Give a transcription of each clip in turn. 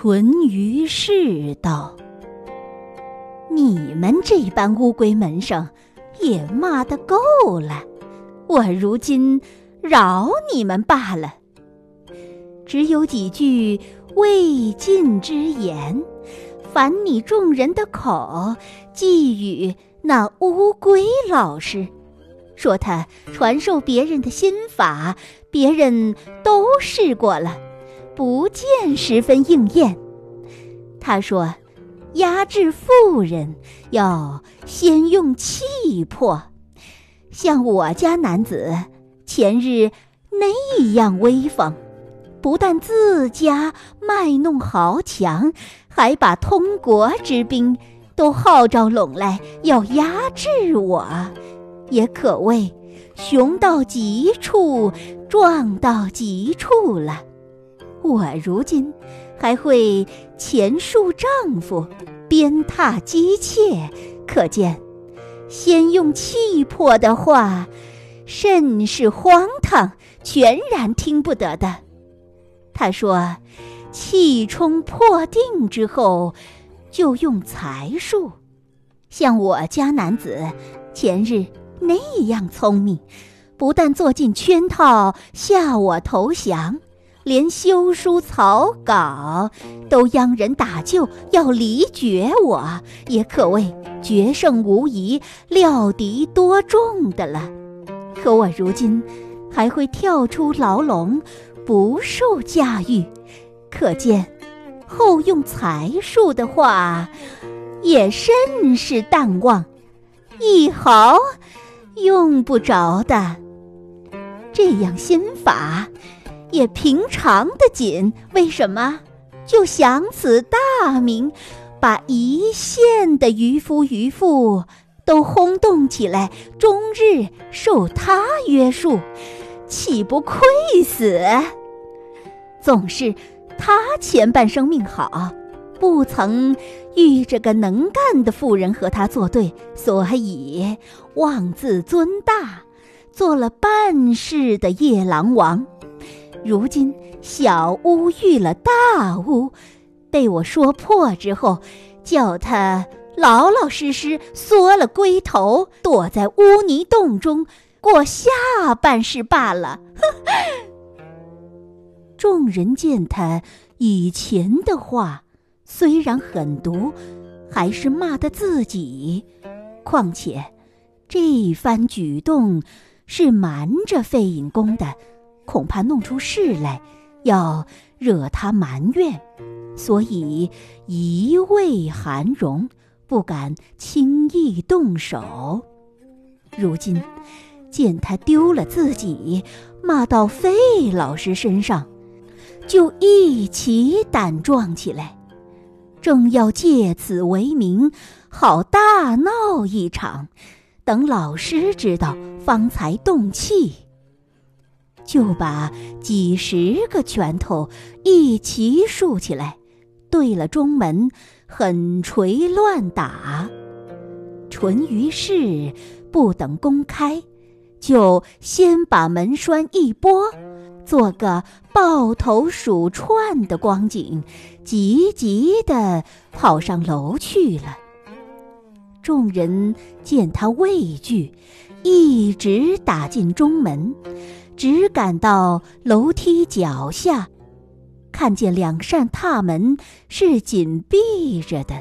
淳于氏道：“你们这般乌龟门生，也骂得够了。我如今饶你们罢了。只有几句未尽之言，烦你众人的口，寄与那乌龟老师，说他传授别人的心法，别人都试过了。”不见十分应验。他说：“压制妇人要先用气魄，像我家男子前日那样威风，不但自家卖弄豪强，还把通国之兵都号召拢来要压制我，也可谓雄到极处，壮到极处了。”我如今还会前述丈夫，鞭挞姬妾，可见先用气魄的话，甚是荒唐，全然听不得的。他说，气冲破定之后，就用才术，像我家男子前日那样聪明，不但做尽圈套，吓我投降。连修书草稿都央人打救，要离绝我，也可谓决胜无疑、料敌多众的了。可我如今还会跳出牢笼，不受驾驭，可见后用才术的话，也甚是淡忘，一毫用不着的。这样心法。也平常的紧，为什么就想此大名，把一县的渔夫渔妇都轰动起来，终日受他约束，岂不亏死？总是他前半生命好，不曾遇着个能干的妇人和他作对，所以妄自尊大，做了半世的夜郎王。如今小巫遇了大巫，被我说破之后，叫他老老实实缩了龟头，躲在污泥洞中过下半世罢了。众人见他以前的话虽然狠毒，还是骂的自己。况且这番举动是瞒着费隐公的。恐怕弄出事来，要惹他埋怨，所以一味含容，不敢轻易动手。如今见他丢了自己，骂到费老师身上，就一起胆壮起来，正要借此为名，好大闹一场，等老师知道，方才动气。就把几十个拳头一齐竖起来，对了中门狠锤乱打。淳于氏不等公开，就先把门栓一拨，做个抱头鼠窜的光景，急急地跑上楼去了。众人见他畏惧，一直打进中门。只赶到楼梯脚下，看见两扇踏门是紧闭着的。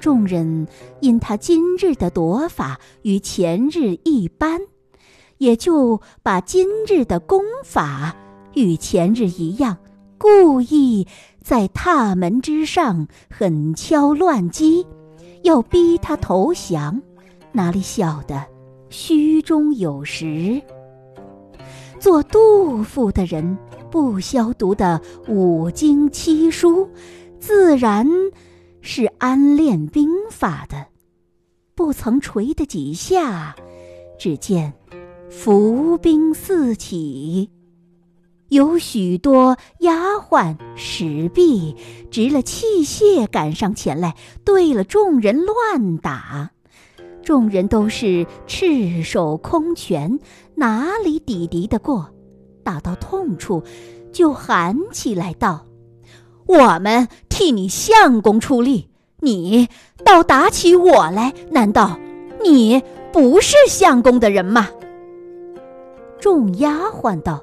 众人因他今日的躲法与前日一般，也就把今日的功法与前日一样，故意在踏门之上狠敲乱击，要逼他投降。哪里晓得虚中有实。做杜甫的人，不消读的五经七书，自然是安练兵法的。不曾锤的几下，只见伏兵四起，有许多丫鬟使婢执了器械赶上前来，对了众人乱打。众人都是赤手空拳，哪里抵敌得过？打到痛处，就喊起来道：“我们替你相公出力，你倒打起我来，难道你不是相公的人吗？”众丫鬟道：“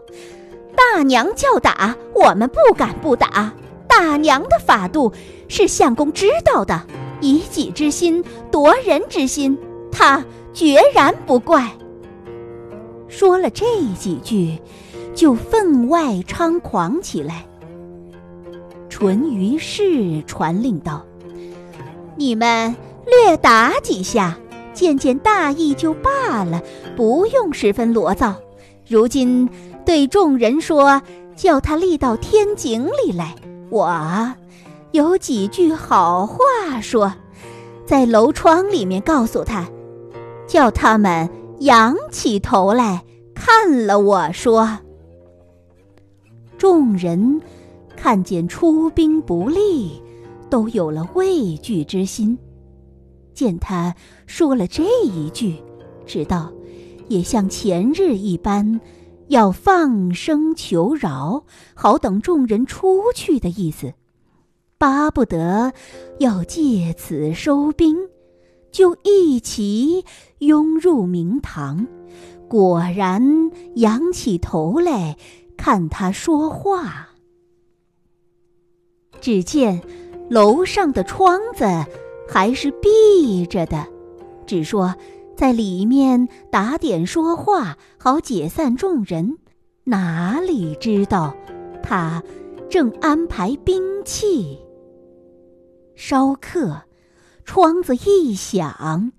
大娘叫打，我们不敢不打。大娘的法度是相公知道的，以己之心夺人之心，他决然不怪。”说了这几句，就分外猖狂起来。淳于氏传令道：“你们略打几下，见见大意就罢了，不用十分罗造。如今对众人说，叫他立到天井里来。我有几句好话说，在楼窗里面告诉他，叫他们。”仰起头来看了我说：“众人看见出兵不利，都有了畏惧之心。见他说了这一句，知道也像前日一般，要放声求饶，好等众人出去的意思，巴不得要借此收兵。”就一齐拥入明堂，果然仰起头来看他说话。只见楼上的窗子还是闭着的，只说在里面打点说话，好解散众人。哪里知道他正安排兵器，稍刻。窗子一响，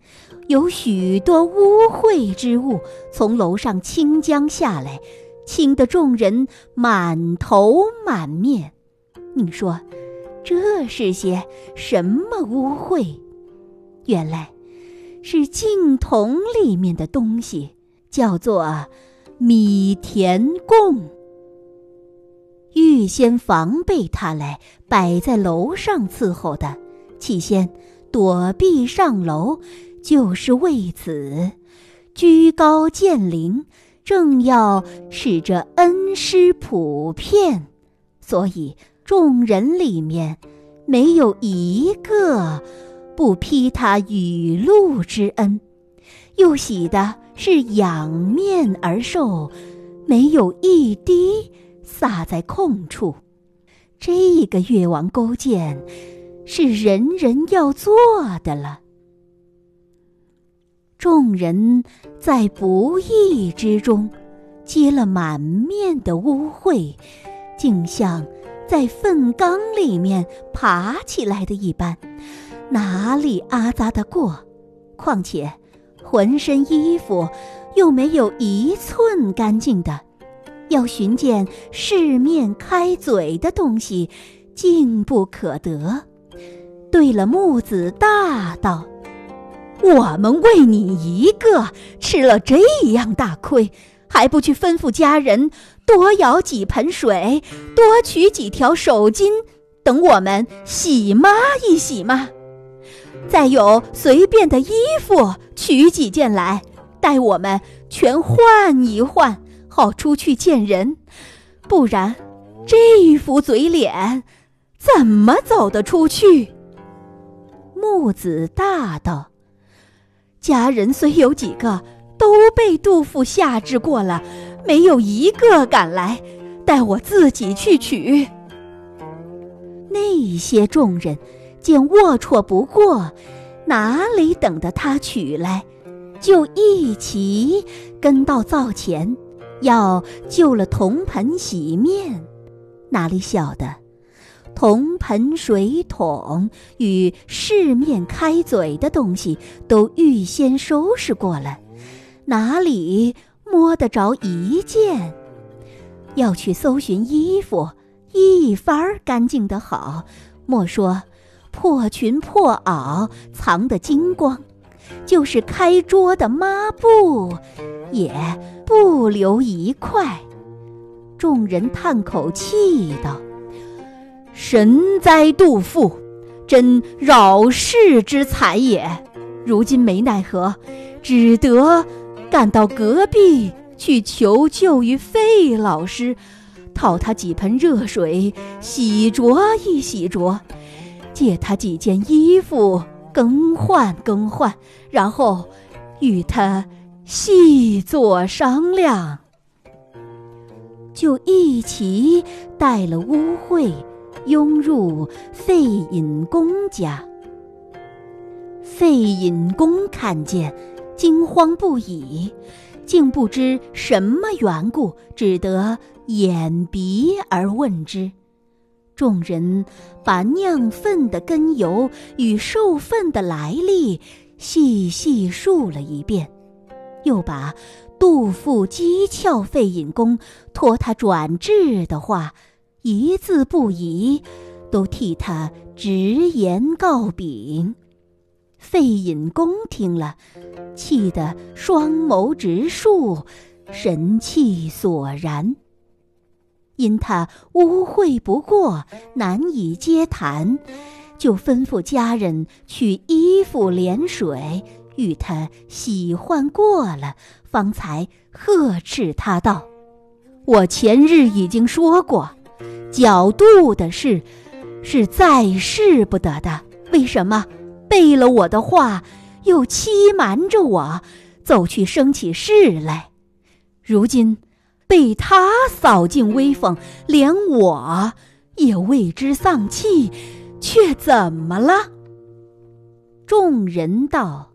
有许多污秽之物从楼上倾将下来，倾得众人满头满面。你说，这是些什么污秽？原来，是净桶里面的东西，叫做米田贡。预先防备他来摆在楼上伺候的，起先。躲避上楼，就是为此；居高见灵，正要使这恩师普遍，所以众人里面没有一个不批他雨露之恩，又喜的是仰面而受，没有一滴洒在空处。这个越王勾践。是人人要做的了。众人在不义之中，接了满面的污秽，竟像在粪缸里面爬起来的一般，哪里阿扎得过？况且浑身衣服又没有一寸干净的，要寻见世面开嘴的东西，竟不可得。对了，木子大道，我们为你一个吃了这样大亏，还不去吩咐家人多舀几盆水，多取几条手巾，等我们洗抹一洗吗？再有随便的衣服，取几件来，待我们全换一换，好出去见人。不然，这副嘴脸，怎么走得出去？木子大道，家人虽有几个，都被杜甫下制过了，没有一个敢来，待我自己去取。那些众人见龌龊不过，哪里等得他取来，就一齐跟到灶前，要就了铜盆洗面，哪里晓得？铜盆、水桶与四面开嘴的东西都预先收拾过了，哪里摸得着一件？要去搜寻衣服，一番干净的好，莫说破裙破袄藏得精光，就是开桌的抹布，也不留一块。众人叹口气道。神哉，杜甫，真扰世之才也！如今没奈何，只得赶到隔壁去求救于费老师，讨他几盆热水洗濯一洗濯，借他几件衣服更换更换，然后与他细作商量，就一起带了污秽，拥入费隐公家。费隐公看见，惊慌不已，竟不知什么缘故，只得掩鼻而问之。众人把酿粪的根由与受粪的来历细细述了一遍，又把杜甫讥诮费隐公托他转制的话，一字不移，都替他直言告禀。费隐公听了，气得双眸直竖，神气索然。因他污秽不过，难以接谈，就吩咐家人取衣服连水，与他洗换过了，方才呵斥他道：“我前日已经说过，角度的事，是再试不得的。为什么？”背了我的话，又欺瞒着我，走去生起事来。如今被他扫尽威风，连我也为之丧气，却怎么了？众人道：“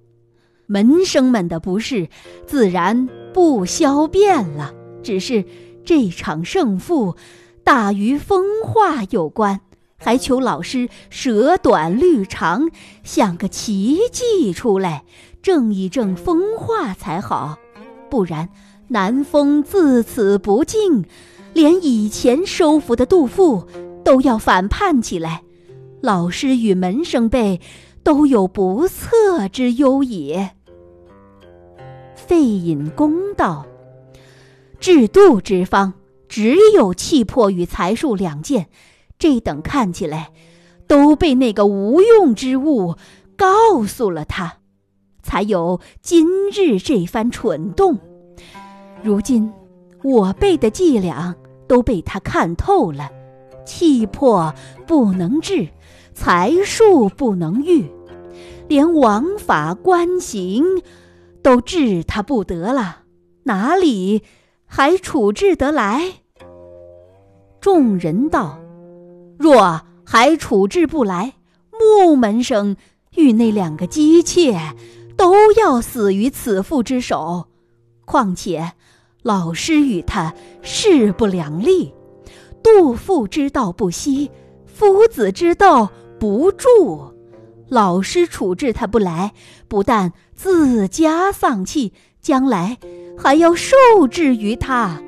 门生们的不是，自然不消辩了。只是这场胜负，大与风化有关。”还求老师舍短虑长，想个奇迹出来，正一正风化才好。不然南风自此不静，连以前收服的杜甫都要反叛起来，老师与门生辈都有不测之忧也。费隐公道：制度之方，只有气魄与才术两件。这等看起来，都被那个无用之物告诉了他，才有今日这番蠢动。如今我辈的伎俩都被他看透了，气魄不能治，才术不能御，连王法官刑都治他不得了，哪里还处置得来？众人道。若还处置不来，木门生与那两个姬妾都要死于此妇之手。况且老师与他势不两立，杜父之道不息，夫子之道不助。老师处置他不来，不但自家丧气，将来还要受制于他。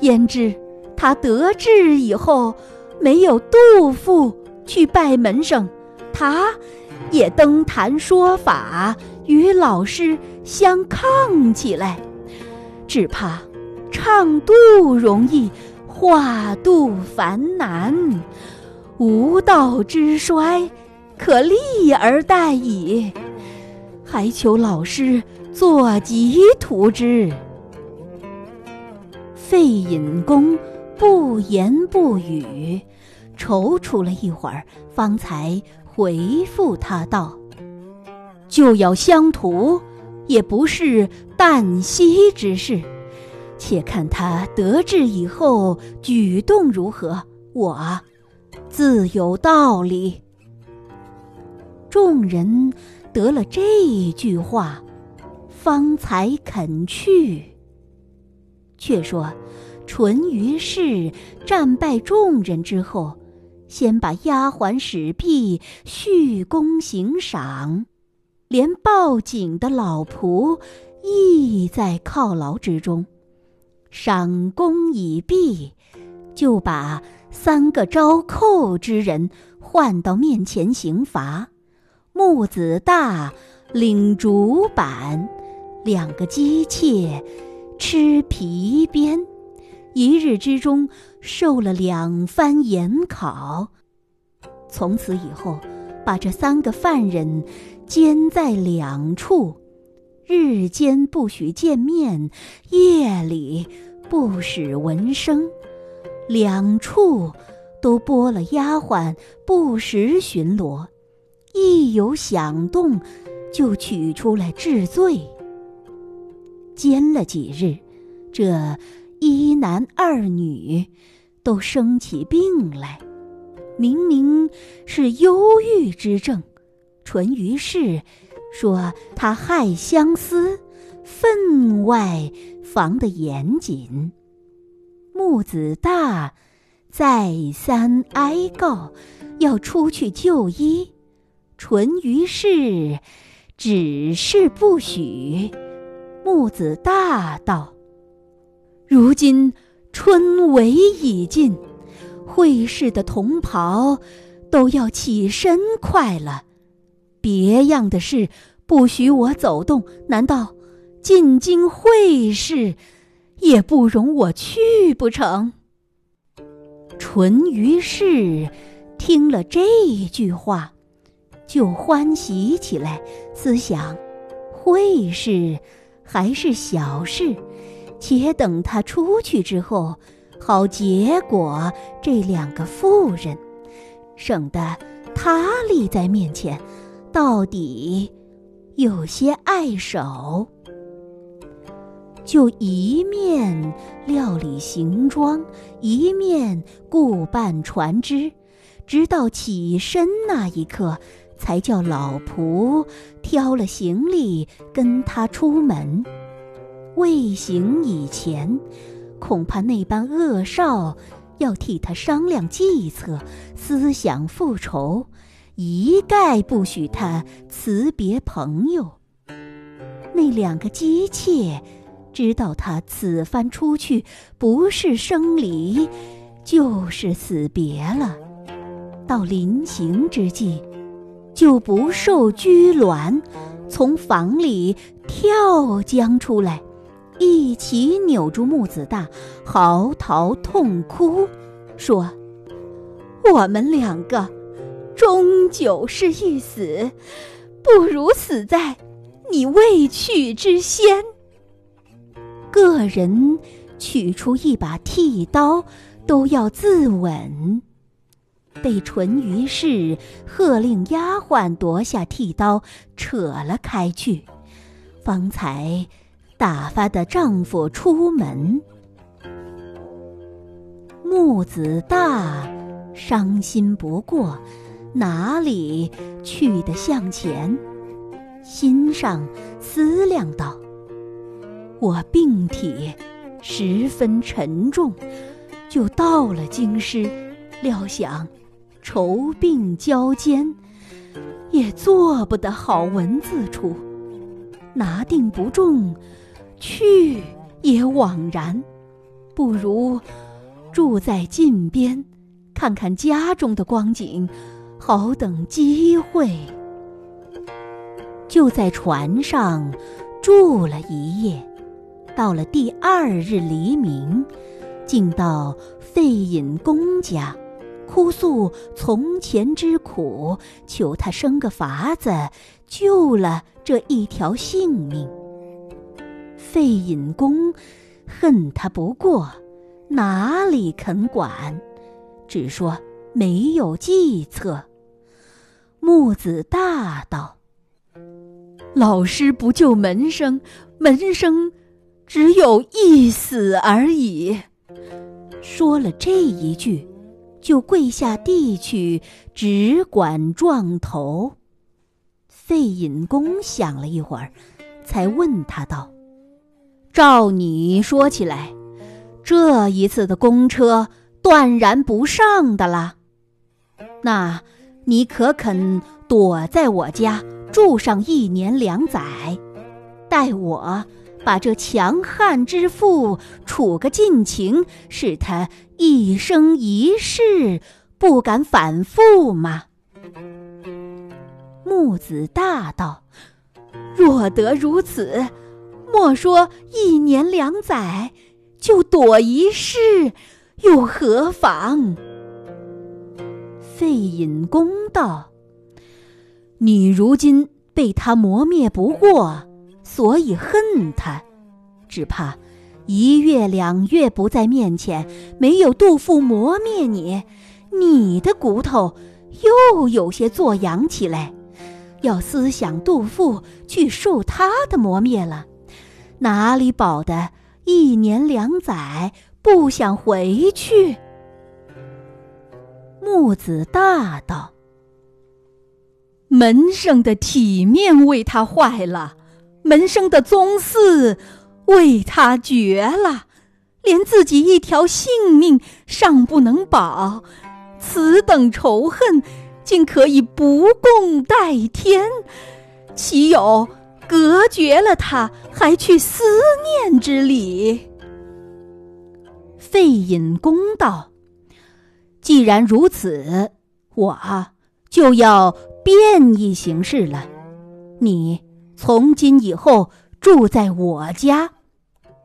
焉知他得志以后？没有杜甫去拜门生，他也登坛说法，与老师相抗起来。只怕唱杜容易，画杜繁难，无道之衰，可立而待矣。还求老师作疾图之。费隐公。不言不语，踌躇了一会儿，方才回复他道：“就要相图，也不是旦夕之事。且看他得志以后举动如何，我自有道理。”众人得了这句话，方才肯去。却说。淳于氏战败众人之后，先把丫鬟使婢续功行赏，连报警的老仆亦在犒劳之中。赏功已毕，就把三个招寇之人唤到面前刑罚。木子大领竹板，两个姬妾吃皮鞭。一日之中受了两番严考，从此以后，把这三个犯人监在两处，日间不许见面，夜里不使闻声，两处都拨了丫鬟不时巡逻，一有响动，就取出来治罪。监了几日，这一男二女都生起病来，明明是忧郁之症。淳于氏说他害相思，分外防得严谨。木子大再三哀告，要出去就医，淳于氏只是不许。木子大道：“如今春闱已尽，会试的同袍都要起身快了。别样的事不许我走动，难道进京会试也不容我去不成？”淳于氏听了这句话，就欢喜起来，思想会试。还是小事，且等他出去之后，好结果这两个妇人，省得他立在面前，到底有些碍手。就一面料理行装，一面顾办船只，直到起身那一刻。才叫老仆挑了行李跟他出门。未行以前，恐怕那般恶少要替他商量计策，思想复仇，一概不许他辞别朋友。那两个姬妾知道他此番出去不是生离，就是死别了。到临行之际。就不受拘挛，从房里跳将出来，一起扭住木子大，嚎啕痛哭，说：“我们两个终究是一死，不如死在你未去之先。”个人取出一把剃刀，都要自刎。被淳于氏喝令丫鬟夺下剃刀，扯了开去，方才打发的丈夫出门。木子大伤心不过，哪里去得向前？心上思量道：“我病体十分沉重，就到了京师，料想。”愁病交煎，也做不得好文字处。拿定不中，去也枉然。不如住在近边，看看家中的光景，好等机会。就在船上住了一夜，到了第二日黎明，竟到费隐公家。哭诉从前之苦，求他生个法子，救了这一条性命。费隐公恨他不过，哪里肯管，只说没有计策。木子大道：“老师不救门生，门生只有一死而已。”说了这一句。就跪下地去，只管撞头。费隐公想了一会儿，才问他道：“照你说起来，这一次的公车断然不上的啦。那，你可肯躲在我家住上一年两载，待我？”把这强悍之妇处个尽情，使他一生一世不敢反复吗？木子大道：“若得如此，莫说一年两载，就躲一世，又何妨？”费隐公道：“你如今被他磨灭不过。”所以恨他，只怕一月两月不在面前，没有杜父磨灭你，你的骨头又有些作痒起来，要思想杜父去受他的磨灭了，哪里保得一年两载不想回去？木子大道。门生的体面为他坏了，门生的宗嗣为他绝了，连自己一条性命尚不能保，此等仇恨竟可以不共戴天，岂有隔绝了他还去思念之理？费隐公道：既然如此，我就要。变异形式了，你从今以后住在我家，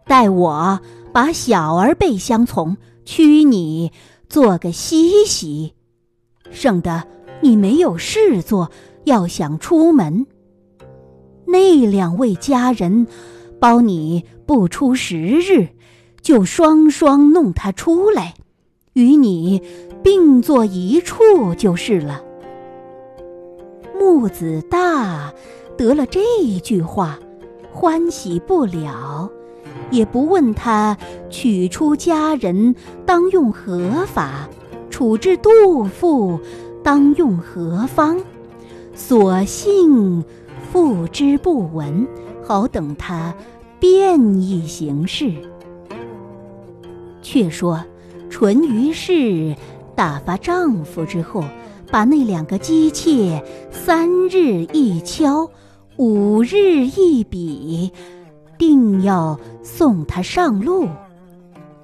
待我把小儿辈相从，娶你做个西媳，省得你没有事做，要想出门。那两位家人包你不出十日，就双双弄他出来，与你并坐一处就是了。木子大得了这一句话，欢喜不了，也不问他取出家人当用何法，处置杜父当用何方，索性付之不闻，好等他便宜行事。却说淳于氏打发丈夫之后。把那两个姬妾三日一敲，五日一比，定要送他上路。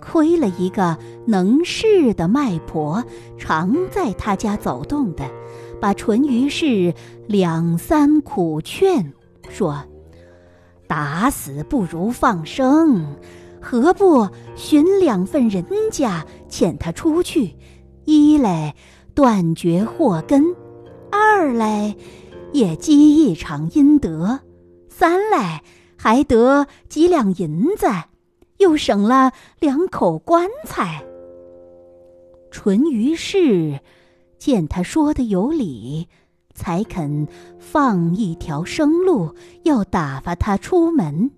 亏了一个能事的卖婆，常在他家走动的，把淳于氏两三苦劝，说：“打死不如放生，何不寻两份人家遣他出去？一来。”断绝祸根，二来也积一场阴德，三来还得几两银子，又省了两口棺材。淳于氏见他说的有理，才肯放一条生路，要打发他出门，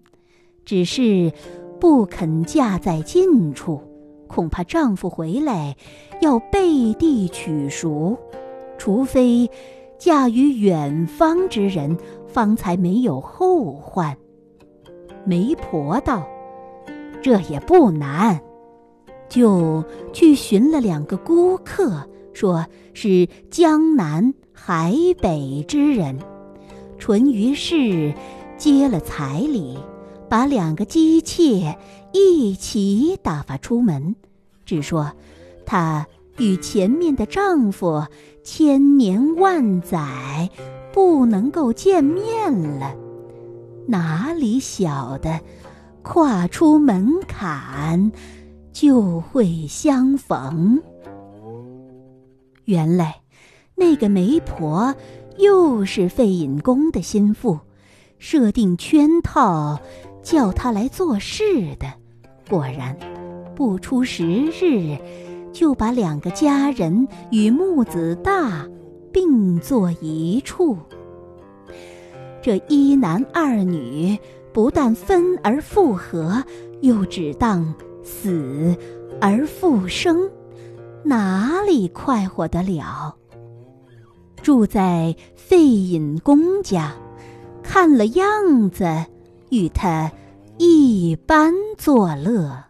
只是不肯嫁在近处。恐怕丈夫回来，要背地取赎，除非嫁于远方之人，方才没有后患。媒婆道：“这也不难，就去寻了两个孤客，说是江南海北之人。淳于氏接了彩礼。”把两个姬妾一起打发出门，只说她与前面的丈夫千年万载不能够见面了，哪里晓得跨出门槛就会相逢？原来那个媒婆又是费隐公的心腹，设定圈套。叫他来做事的，果然不出十日，就把两个家人与木子大并作一处。这一男二女不但分而复合，又只当死而复生，哪里快活得了？住在费隐公家，看了样子。与他一般作乐。